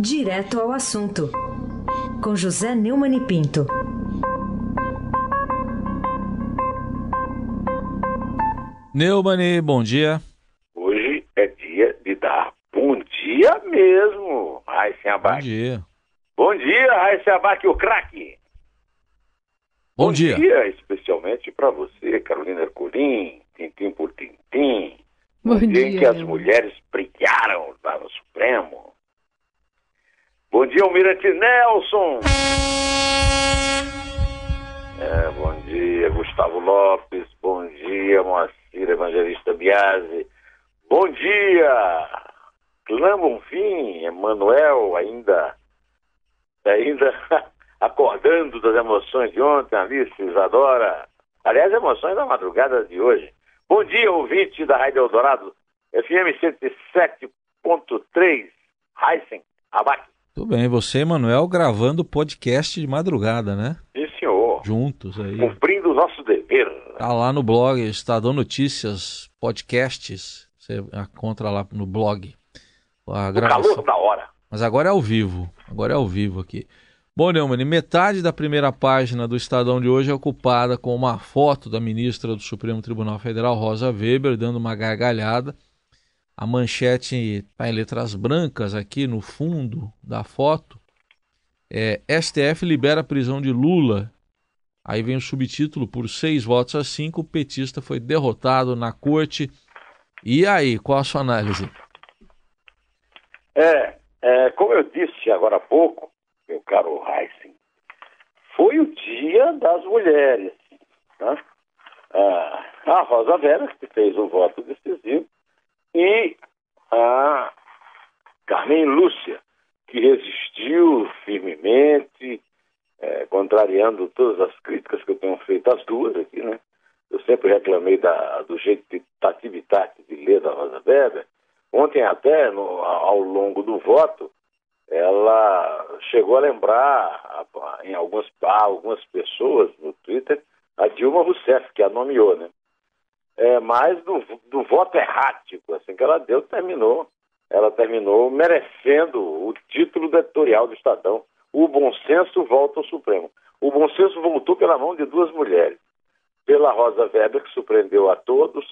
Direto ao assunto, com José Neumann e Pinto. Neumann, bom dia. Hoje é dia de dar bom dia mesmo, Raíssa Abac. Bom dia. Bom dia, Raíssa Abac, o craque. Bom, dia. dia especialmente para você, Carolina Ercolim, Tintim por Tintim. Bom dia em dia, que as mulheres brilharam lá no Supremo. Bom dia, Almirante Nelson. É, bom dia, Gustavo Lopes. Bom dia, Moacir Evangelista Biasi. Bom dia, Clã Bonfim, Emanuel, ainda, ainda acordando das emoções de ontem, Alice, Isadora. Aliás, emoções da madrugada de hoje. Bom dia, ouvinte da Rádio Eldorado, FM 107.3, Heisen, Abac. Tudo bem, você, Manuel, gravando podcast de madrugada, né? Sim, senhor. Juntos aí. Cumprindo o nosso dever. Tá lá no blog Estadão Notícias, podcasts. Você encontra lá no blog. A O gravação. calor da hora. Mas agora é ao vivo. Agora é ao vivo aqui. Bom, Neumann, metade da primeira página do Estadão de hoje é ocupada com uma foto da ministra do Supremo Tribunal Federal, Rosa Weber, dando uma gargalhada. A manchete está em letras brancas aqui no fundo da foto. É, STF libera a prisão de Lula. Aí vem o subtítulo, por seis votos a cinco, o petista foi derrotado na corte. E aí, qual a sua análise? É, é, como eu disse agora há pouco, meu caro Heisen, foi o dia das mulheres. Né? Ah, a Rosa Vera, que fez o voto decisivo, e a Carmen Lúcia, que resistiu firmemente, é, contrariando todas as críticas que eu tenho feito às duas aqui, né? Eu sempre reclamei da, do jeito de tatividade de ler da Rosa Weber. Ontem até, no- ao longo do voto, ela chegou a lembrar a- em algumas, algumas pessoas no Twitter a Dilma Rousseff, que a nomeou, né? É, mas do, do voto errático assim, que ela deu, terminou. Ela terminou merecendo o título do editorial do Estadão. O bom senso volta ao Supremo. O bom senso voltou pela mão de duas mulheres. Pela Rosa Weber, que surpreendeu a todos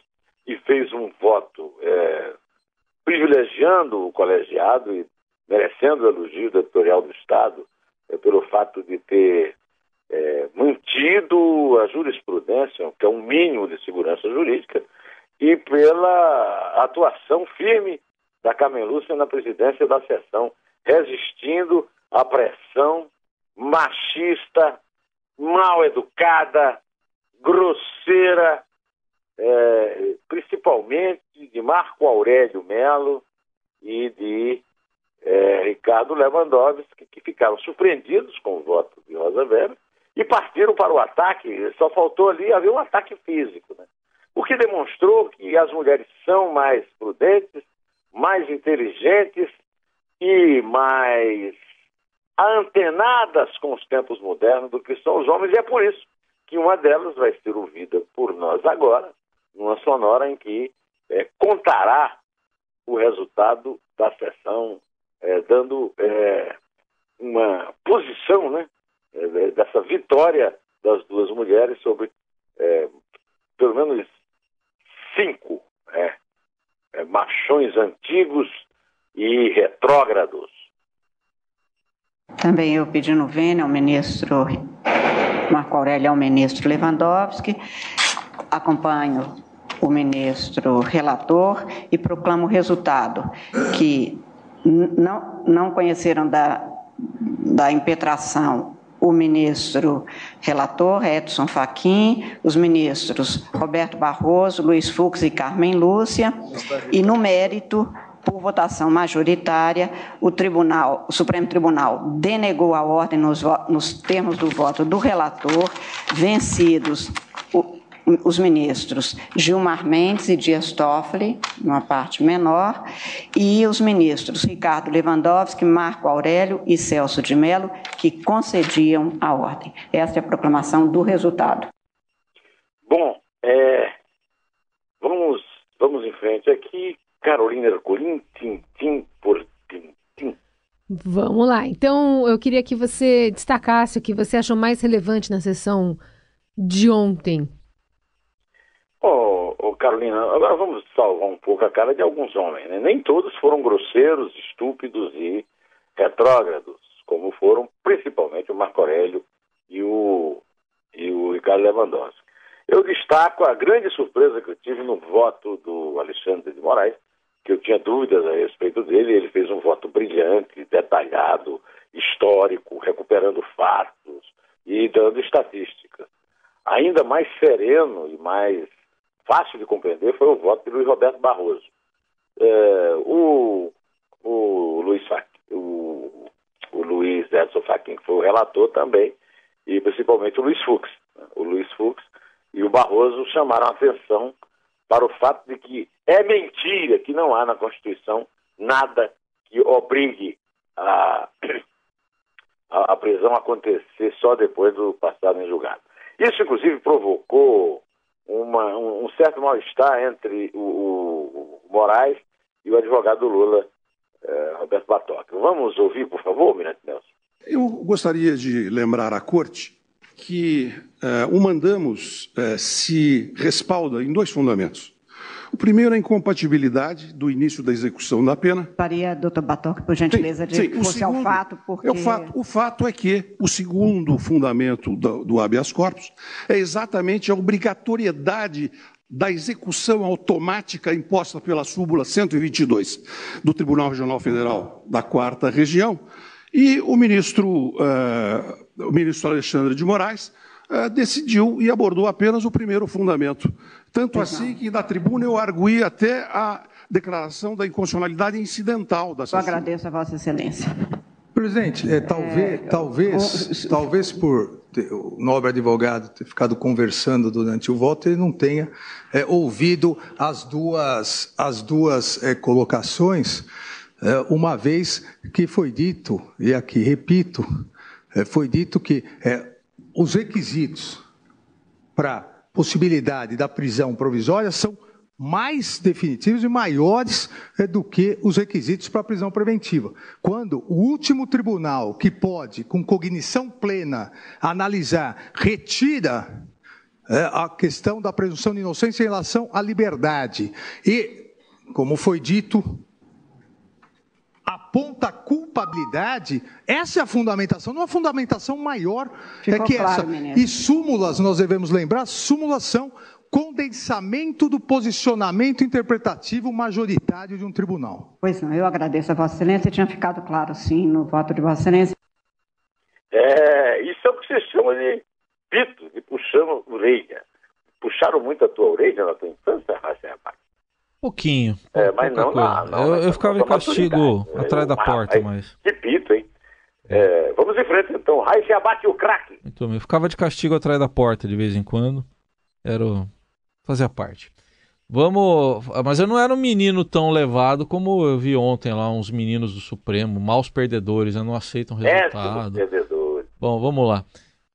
e fez um voto é, privilegiando o colegiado e merecendo o elogio do editorial do Estado é, pelo fato de ter é, mantido a jurisprudência, que é um mínimo de segurança jurídica, e pela atuação firme da Carmen Lúcia na presidência da sessão, resistindo à pressão machista, mal educada, grosseira, é, principalmente de Marco Aurélio Melo e de é, Ricardo Lewandowski, que ficaram surpreendidos com o voto de Rosa Weber e partiram para o ataque. Só faltou ali haver um ataque físico, né? o que demonstrou que as mulheres são mais prudentes, mais inteligentes e mais antenadas com os tempos modernos do que são os homens, e é por isso que uma delas vai ser ouvida por nós agora, numa sonora em que eh, contará o resultado da sessão, eh, dando eh, uma posição né, eh, dessa vitória das duas mulheres sobre eh, pelo menos cinco eh, eh, machões antigos e retrógrados. Também eu pedindo vênia ao ministro Marco Aurélio, ao ministro Lewandowski, acompanho o ministro relator e proclamo o resultado, que não, não conheceram da, da impetração o ministro relator, Edson Fachin, os ministros Roberto Barroso, Luiz Fux e Carmen Lúcia, e no mérito, por votação majoritária, o Tribunal, o Supremo Tribunal denegou a ordem nos, nos termos do voto do relator, vencidos os ministros Gilmar Mendes e Dias Toffoli, numa parte menor, e os ministros Ricardo Lewandowski, Marco Aurélio e Celso de Mello, que concediam a ordem. Esta é a proclamação do resultado. Bom, é, vamos, vamos em frente aqui. Carolina Ercolim, tintim por tintim. Vamos lá. Então, eu queria que você destacasse o que você achou mais relevante na sessão de ontem. Ô, oh, oh, Carolina, agora vamos salvar um pouco a cara de alguns homens. Né? Nem todos foram grosseiros, estúpidos e retrógrados, como foram principalmente o Marco Aurélio e o, e o Ricardo Lewandowski. Eu destaco a grande surpresa que eu tive no voto do Alexandre de Moraes, que eu tinha dúvidas a respeito dele. Ele fez um voto brilhante, detalhado, histórico, recuperando fatos e dando estatísticas. Ainda mais sereno e mais fácil de compreender foi o voto de Luiz Roberto Barroso. É, o, o, Luiz o, o Luiz Edson Fachin, que foi o relator também, e principalmente o Luiz Fux. Né? O Luiz Fux e o Barroso chamaram a atenção para o fato de que é mentira que não há na Constituição nada que obrigue a, a, a prisão acontecer só depois do passado em julgado. Isso, inclusive, provocou uma, um, certo mal-estar entre o, o, Moraes e o advogado Lula, eh, Roberto Batoca. Vamos ouvir, por favor, Mirante Nelson? Eu gostaria de lembrar à Corte que eh, o mandamos eh, se respalda em dois fundamentos. O primeiro é a incompatibilidade do início da execução da pena. Faria, doutor Batoc, por gentileza, de que fosse segundo, ao fato, porque... É o, fato, o fato é que o segundo fundamento do, do habeas corpus é exatamente a obrigatoriedade da execução automática imposta pela súmula 122 do Tribunal Regional Federal da Quarta Região. E o ministro, uh, o ministro Alexandre de Moraes uh, decidiu e abordou apenas o primeiro fundamento tanto assim que na tribuna eu arguí até a declaração da inconstitucionalidade incidental da sessão. Eu agradeço a Vossa Excelência. Presidente, é, talvez, é, talvez, o... talvez por o nobre advogado ter ficado conversando durante o voto, ele não tenha é, ouvido as duas, as duas é, colocações, é, uma vez que foi dito, e aqui repito, é, foi dito que os requisitos para possibilidade da prisão provisória são mais definitivos e maiores é, do que os requisitos para a prisão preventiva. Quando o último tribunal que pode, com cognição plena, analisar, retira é, a questão da presunção de inocência em relação à liberdade e, como foi dito, aponta culpabilidade, essa é a fundamentação, não a fundamentação maior Ficou é que claro, essa. Ministro. E súmulas, nós devemos lembrar, súmulas são condensamento do posicionamento interpretativo majoritário de um tribunal. Pois não, eu agradeço a Vossa Excelência, tinha ficado claro sim no voto de Vossa Excelência. É, isso é o que se chama de pito, de puxando orelha. Puxaram muito a tua orelha na tua infância, Racha Pouquinho. É, mas não, não, não, Eu, eu ficava em castigo é, atrás da porta, mas. Repito, hein? É, vamos em frente então. Raiz abate o craque. Então, eu ficava de castigo atrás da porta de vez em quando. Era. O... Fazia parte. Vamos. Mas eu não era um menino tão levado como eu vi ontem lá, uns meninos do Supremo, maus perdedores, não aceitam resultado. perdedores. Bom, vamos lá.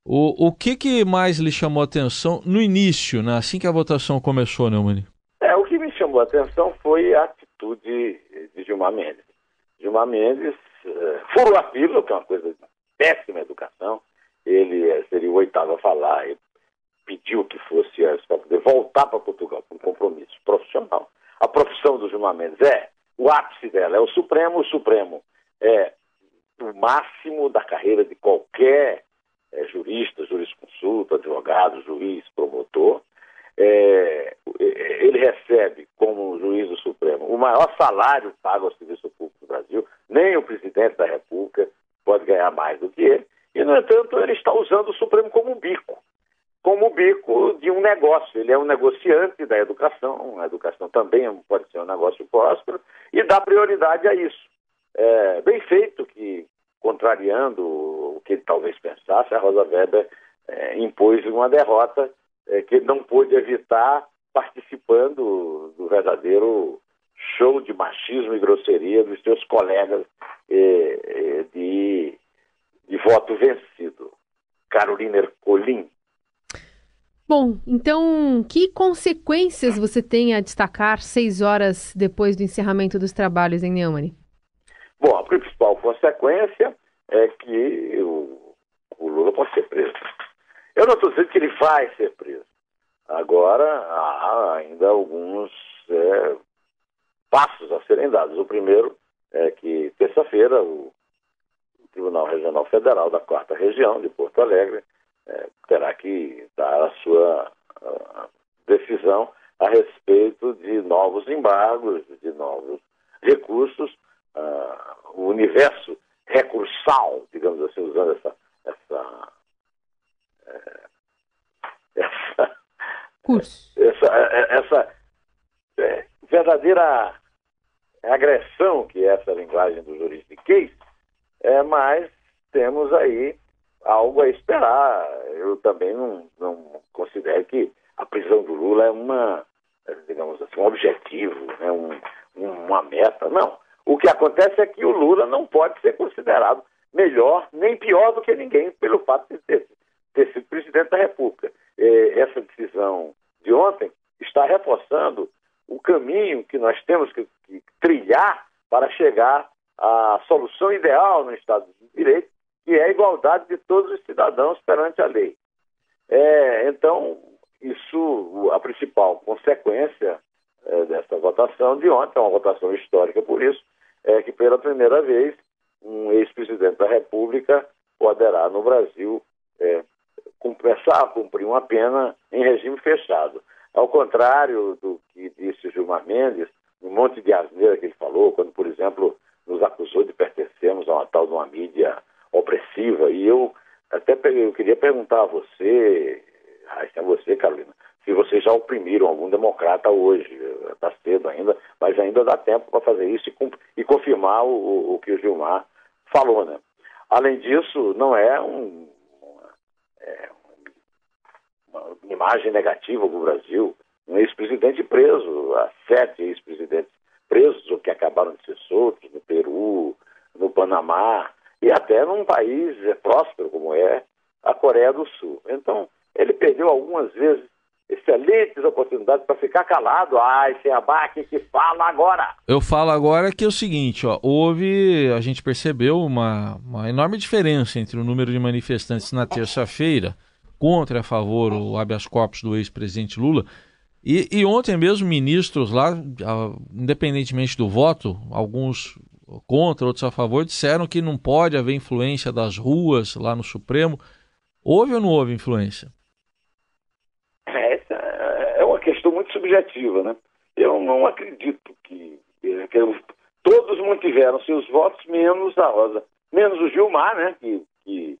O, o que, que mais lhe chamou a atenção no início, né? assim que a votação começou, Neumann? Chamou a atenção foi a atitude de Gilmar Mendes. Gilmar Mendes uh, furou a fila, que é uma coisa de péssima educação. Ele uh, seria o oitavo a falar e pediu que fosse para poder voltar para Portugal com um compromisso profissional. A profissão do Gilmar Mendes é o ápice dela, é o Supremo, o Supremo é o máximo da carreira de qualquer jurista, jurisconsulto, advogado, juiz, promotor. É, ele recebe, como juiz do Supremo, o maior salário pago ao serviço público do Brasil, nem o presidente da República pode ganhar mais do que ele, e, no entanto, ele está usando o Supremo como um bico como o bico de um negócio. Ele é um negociante da educação, a educação também pode ser um negócio próspero, e dá prioridade a isso. É, bem feito que, contrariando o que ele talvez pensasse, a Rosa Weber é, impôs uma derrota é, que ele não pôde evitar participando do verdadeiro show de machismo e grosseria dos seus colegas é, é, de, de voto vencido. Carolina Ercolim. Bom, então, que consequências você tem a destacar seis horas depois do encerramento dos trabalhos em Neumann? Bom, a principal consequência é que o, o Lula pode ser preso. Eu não estou dizendo que ele vai ser preso. Agora, há ainda alguns é, passos a serem dados. O primeiro é que, terça-feira, o, Tribunal Regional Federal da Quarta Região de Porto Alegre é, terá que dar a sua a decisão a respeito de novos embargos, de novos recursos, uh, o universo recursal, digamos assim, usando essa, essa, é, essa, essa, é, essa é, verdadeira agressão que é essa linguagem do juridiquês, é, mas temos aí algo a esperar. Eu também não, não considero que a prisão do Lula é uma, digamos assim, um objetivo, né, um, uma meta. Não. O que acontece é que o Lula não pode ser considerado melhor nem pior do que ninguém pelo fato de ter, ter sido presidente da República. Essa decisão de ontem está reforçando o caminho que nós temos que, que trilhar para chegar à solução ideal no Estado de Direito, que é a igualdade de todos os cidadãos perante a lei. É, então, isso, a principal consequência é, dessa votação de ontem, é uma votação histórica por isso, é que pela primeira vez um ex-presidente da República poderá no Brasil é, começar a cumprir uma pena em regime fechado. Ao contrário do que disse Gilmar Mendes, um monte de asneira que ele falou, quando, por exemplo, nos acusou de pertencermos a uma tal de uma mídia opressiva, e eu até eu queria perguntar a você, a você, Carolina, se vocês já oprimiram algum democrata hoje. Está cedo ainda, mas ainda dá tempo para fazer isso e, e confirmar o, o, que o Gilmar falou. Né? Além disso, não é, um, é uma imagem negativa do Brasil. Um ex-presidente preso, há sete ex-presidentes presos ou que acabaram de ser soltos no Peru, no Panamá e até num país próspero como é a Coreia do Sul. Então, ele perdeu algumas vezes excelentes oportunidades para ficar calado. Ai, sem abaque que fala agora. Eu falo agora que é o seguinte, ó, houve, a gente percebeu uma, uma enorme diferença entre o número de manifestantes na terça-feira contra e a favor o habeas corpus do ex-presidente Lula. E, e, ontem mesmo ministros lá, independentemente do voto, alguns contra, outros a favor, disseram que não pode haver influência das ruas lá no Supremo. Houve ou não houve influência? subjetiva, né? Eu não acredito que, que todos mantiveram seus votos, menos a Rosa, menos o Gilmar, né? Que, que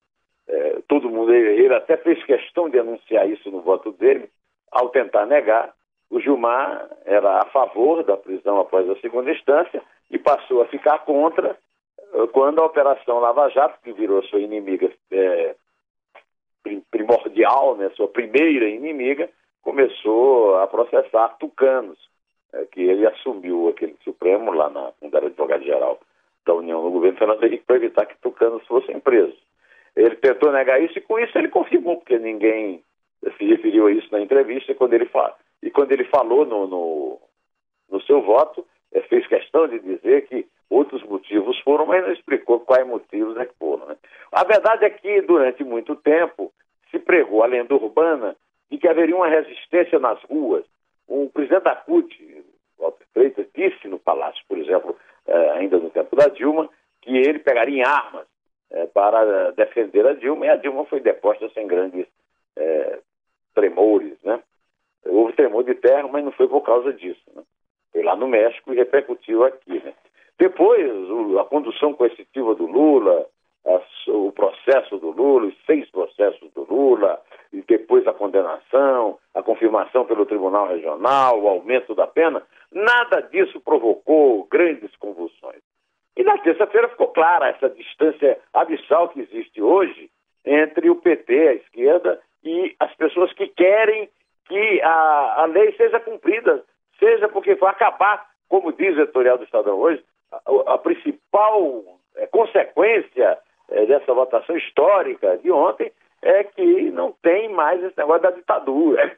é, todo mundo, ele até fez questão de anunciar isso no voto dele, ao tentar negar. O Gilmar era a favor da prisão após a segunda instância e passou a ficar contra eh, quando a Operação Lava Jato, que virou sua inimiga é, primordial, né, sua primeira inimiga, começou a processar tucanos, é, que ele assumiu aquele Supremo lá na, quando era advogado-geral da União no governo Fernando Henrique para evitar que tucanos fossem presos. Ele tentou negar isso e com isso ele confirmou, porque ninguém se referiu a isso na entrevista e quando ele, e quando ele falou no, no, no seu voto, é, fez questão de dizer que outros motivos foram, mas não explicou quais motivos é que foram. Né? A verdade é que durante muito tempo se pregou a lenda urbana de que haveria uma resistência nas ruas. O presidente da CUT, Walter Freitas, disse no Palácio, por exemplo, eh, ainda no tempo da Dilma, que ele pegaria em armas eh, para defender a Dilma, e a Dilma foi deposta sem grandes eh, tremores. Né? Houve tremor de terra, mas não foi por causa disso. Né? Foi lá no México e repercutiu aqui. Né? Depois, a condução coercitiva do Lula, o processo do Lula, os seis processos do Lula, e depois a condenação, a confirmação pelo Tribunal Regional, o aumento da pena, nada disso provocou grandes convulsões. E na terça-feira ficou clara essa distância abissal que existe hoje entre o PT, a esquerda, e as pessoas que querem que a, a lei seja cumprida, seja porque vai acabar, como diz o editorial do Estadão hoje, a, a principal é, consequência é, dessa votação histórica de ontem é que não tem mais esse negócio da ditadura,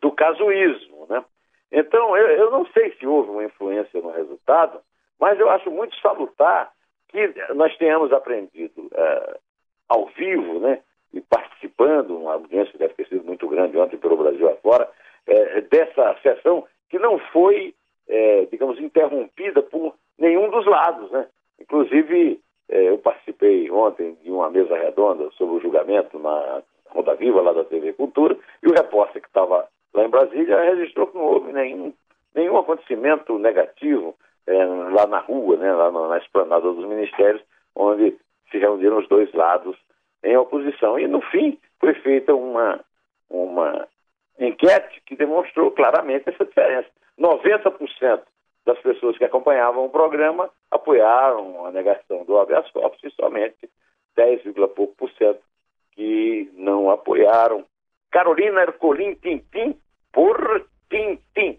do casuísmo. Né? Então, eu, eu não sei se houve uma influência no resultado, Mas eu acho muito salutar que nós tenhamos aprendido uh, ao vivo, né, e participando, uma audiência deve ter sido muito grande ontem pelo Brasil afora, uh, dessa sessão que não foi, uh, digamos, interrompida por nenhum dos lados, né? Inclusive, eu participei ontem de uma mesa redonda sobre o julgamento na Roda Viva, lá da TV Cultura, e o repórter que estava lá em Brasília registrou que não houve nenhum, nenhum acontecimento negativo é, lá na rua, né, lá na, na esplanada dos ministérios, onde se reuniram os dois lados em oposição. E, no fim, foi feita uma, uma enquete que demonstrou claramente essa diferença. 90% das pessoas que acompanhavam o programa apoiaram a negação do habeas corpus e somente 10, pouco por cento que não apoiaram. Carolina Ercolim Tintim por Tintim.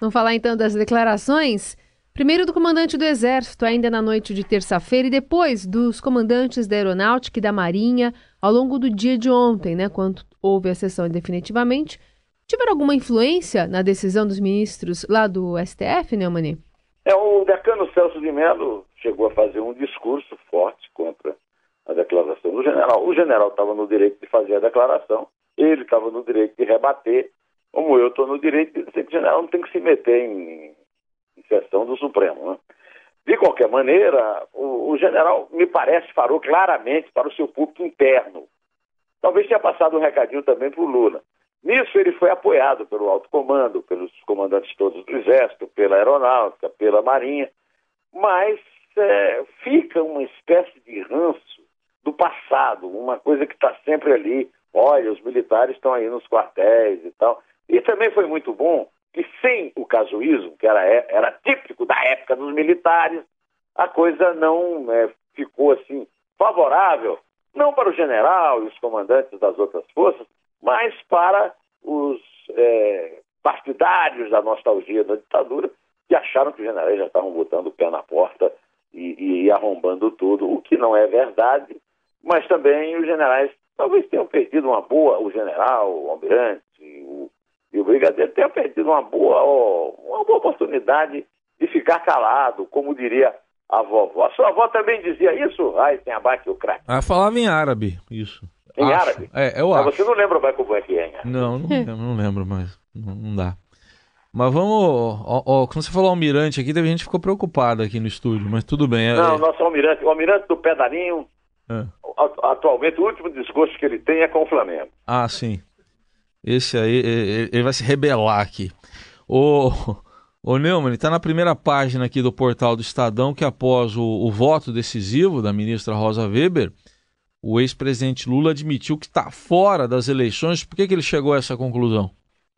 Vamos falar então das declarações? Primeiro do comandante do Exército, ainda na noite de terça-feira, e depois dos comandantes da Aeronáutica e da Marinha ao longo do dia de ontem, né, quando houve a sessão definitivamente. Tiveram alguma influência na decisão dos ministros lá do STF, Neumani? É, o decano Celso de Mello chegou a fazer um discurso forte contra a declaração do general. O general estava no direito de fazer a declaração, ele estava no direito de rebater, como eu estou no direito de dizer que o general não tem que se meter em sessão do Supremo. Né? De qualquer maneira, o, o, general, me parece, falou claramente para o seu público interno. Talvez tenha passado um recadinho também para o Lula. Nisso ele foi apoiado pelo alto comando, pelos comandantes todos do Exército, pela Aeronáutica, pela Marinha, mas é, fica uma espécie de ranço do passado, uma coisa que está sempre ali. Olha, os militares estão aí nos quartéis e tal. E também foi muito bom que sem o casuísmo, que era, era típico da época dos militares, a coisa não é, ficou assim favorável, não para o general e os comandantes das outras forças, mas para os é, partidários da nostalgia da ditadura, que acharam que os generais já estavam botando o pé na porta e, e arrombando tudo, o que não é verdade, mas também os generais talvez tenham perdido uma boa, o general, o almirante, o Brigadeiro tenha perdido uma boa, uma boa oportunidade de ficar calado, como diria a vovó. A sua avó também dizia isso? Ai, tem abate o craque. Ela falava em árabe, isso. Em acho. árabe? É, eu acho. Mas você não lembra mais como é que é? Não, não, lembro, não lembro mais. Não, não dá. Mas vamos. Ó, ó, quando você falou almirante aqui, teve gente que ficou preocupada aqui no estúdio, mas tudo bem. É, não, é... nosso almirante, o almirante do pedalinho, é. atualmente o último discurso que ele tem é com o Flamengo. Ah, sim. Esse aí, ele vai se rebelar aqui. O, Neumann está na primeira página aqui do portal do Estadão que após o, o voto decisivo da ministra Rosa Weber, o ex-presidente Lula admitiu que está fora das eleições. Por que, que ele chegou a essa conclusão?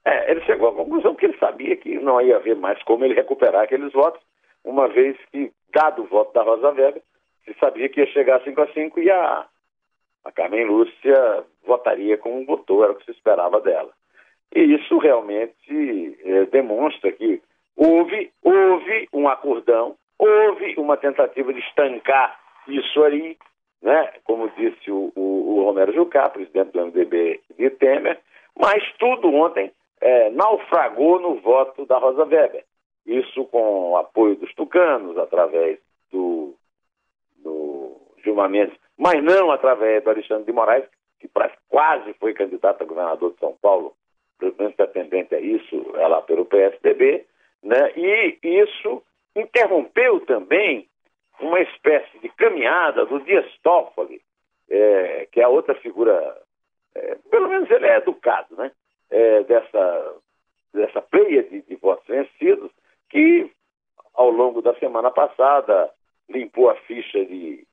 É, ele chegou à conclusão que ele sabia que não ia haver mais como ele recuperar aqueles votos, uma vez que, dado o voto da Rosa Weber, se sabia que ia chegar a 5 a 5 e a a Carmen Lúcia votaria como votou, era o que se esperava dela. E isso realmente é, demonstra que houve, houve um acordão, houve uma tentativa de estancar isso aí, né? como disse o, o, o Romero Jucá, presidente do MDB de Temer, mas tudo ontem é, naufragou no voto da Rosa Weber. Isso com o apoio dos tucanos, através do, do Gilmar Mendes mas não através do Alexandre de Moraes, que quase foi candidato a governador de São Paulo, pelo menos pretendente a isso, é lá pelo PSDB, né? e isso interrompeu também uma espécie de caminhada do Dias Toffoli, é, que é a outra figura, é, pelo menos ele é educado, né? É, dessa, dessa pleia de, de votos vencidos, que ao longo da semana passada limpou a ficha de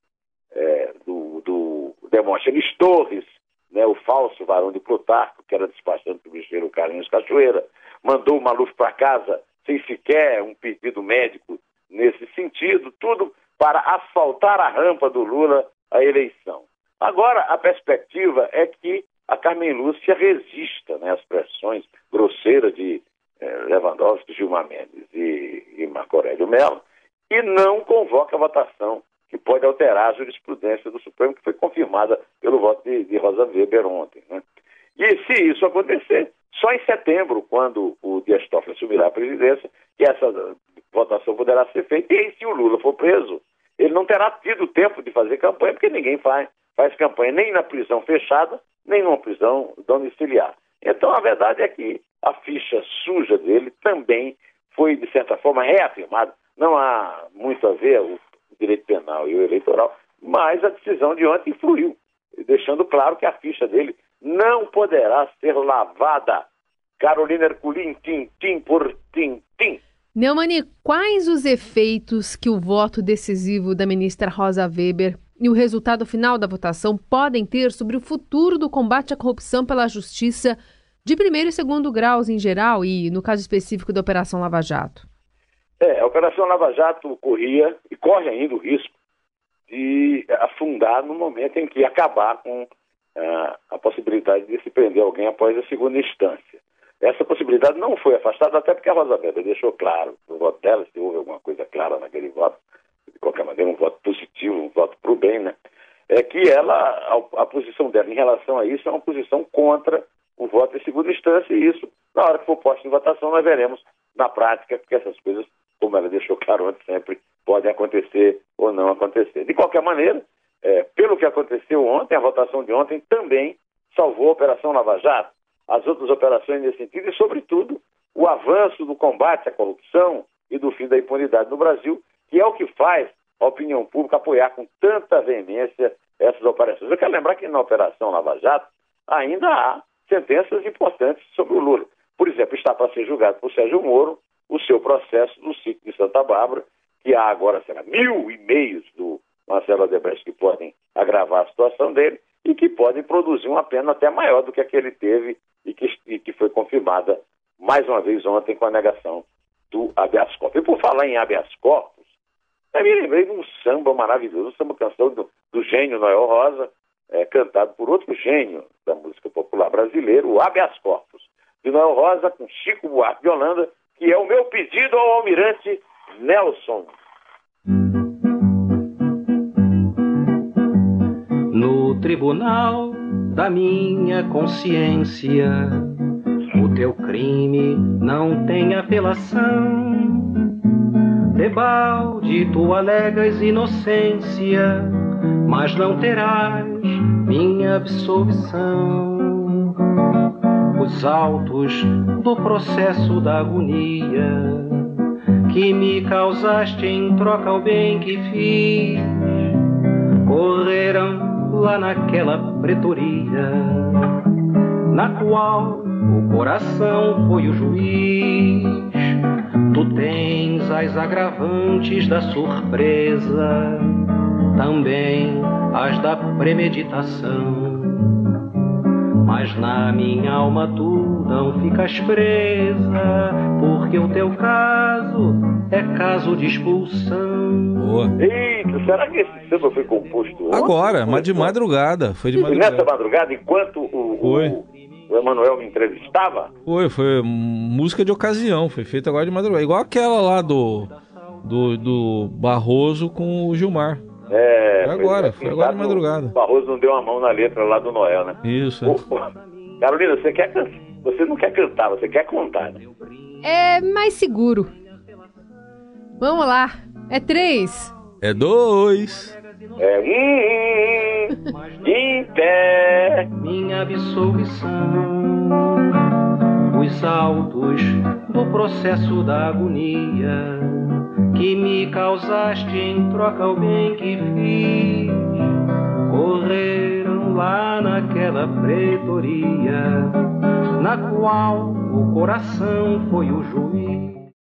é, do, do Demóstenes Torres, né, o falso varão de Plutarco, que era despachante do bicheiro Carlinhos Cachoeira, mandou o Maluf para casa sem sequer um pedido médico nesse sentido, tudo para asfaltar a rampa do Lula à eleição. Agora, a perspectiva é que a Carmen Lúcia resista né, às pressões grosseiras de eh, Lewandowski, Gilmar Mendes e, e Marco Aurélio Mello e não convoca a votação pode alterar a jurisprudência do Supremo, que foi confirmada pelo voto de, de Rosa Weber ontem. Né? E se isso acontecer, só em setembro, quando o Dias Toffoli assumirá a presidência, que essa votação poderá ser feita. E aí, se o Lula for preso, ele não terá tido tempo de fazer campanha, porque ninguém faz, faz campanha nem na prisão fechada, nem numa prisão domiciliar. Então, a verdade é que a ficha suja dele também foi, de certa forma, reafirmada. Não há muito a ver o direito penal e o eleitoral, mas a decisão de ontem influiu, deixando claro que a ficha dele não poderá ser lavada. Carolina Herculin, tim por tim Neumani, quais os efeitos que o voto decisivo da ministra Rosa Weber e o resultado final da votação podem ter sobre o futuro do combate à corrupção pela justiça de primeiro e segundo graus em geral e, no caso específico da Operação Lava Jato? É, a Operação Lava Jato corria e corre ainda o risco de afundar no momento em que acabar com uh, a possibilidade de se prender alguém após a segunda instância. Essa possibilidade não foi afastada, até porque a Rosa Weber deixou claro no voto dela, se houve alguma coisa clara naquele voto, de qualquer maneira, um voto positivo, um voto para o bem, né? É que ela, a, a, posição dela em relação a isso é uma posição contra o voto em segunda instância, e isso, na hora que for posto em votação, nós veremos na prática, porque essas coisas, como ela deixou claro antes, sempre podem acontecer ou não acontecer. De qualquer maneira, é, pelo que aconteceu ontem, a votação de ontem também salvou a Operação Lava Jato as outras operações nesse sentido e, sobretudo, o avanço do combate à corrupção e do fim da impunidade no Brasil, que é o que faz a opinião pública apoiar com tanta veemência essas operações. Eu quero lembrar que na Operação Lava Jato ainda há sentenças importantes sobre o Lula. Por exemplo, está para ser julgado por Sérgio Moro o seu processo no sítio de Santa Bárbara, que há agora, será mil e-mails do Marcelo Odebrecht que podem agravar a situação dele e que podem produzir uma pena até maior do que a que ele teve e que, e que foi confirmada mais uma vez ontem com a negação do habeas corpus. E por falar em habeas corpus, eu me lembrei de um samba maravilhoso, um samba canção do, do gênio Noel Rosa, é, cantado por outro gênio da música popular brasileira, o habeas corpus, de Noel Rosa com Chico Buarque de Holanda, que é o meu pedido ao almirante Nelson. No tribunal da minha consciência. O teu crime não tem apelação. Debalde tu alegas inocência, mas não terás minha absolvição. Os autos do processo da agonia que me causaste em troca ao bem que fiz correram lá naquela pretoria, na qual o coração foi o juiz. Tu tens as agravantes da surpresa, também as da premeditação. Mas na minha alma tu não ficas presa, porque o teu caso é caso de expulsão. Boa. Eita, será que esse samba foi composto ontem? Agora, mas de madrugada. Foi de madrugada. Nessa madrugada, enquanto o, foi. o, o Emanuel me entrevistava? Foi, foi música de ocasião, foi feita agora de madrugada. Igual aquela lá do, do, do Barroso com o Gilmar. Agora, foi agora de madrugada. O Barroso não deu a mão na letra lá do Noel, né? Isso. É. Carolina, você quer Você não quer cantar, você quer contar, né? É mais seguro. Vamos lá. É três. É dois. É um. Em pé. Minha absolvição. Os autos do processo da agonia que me causaste em troca ao bem que fiz correram lá naquela pretoria na qual o coração foi o juiz.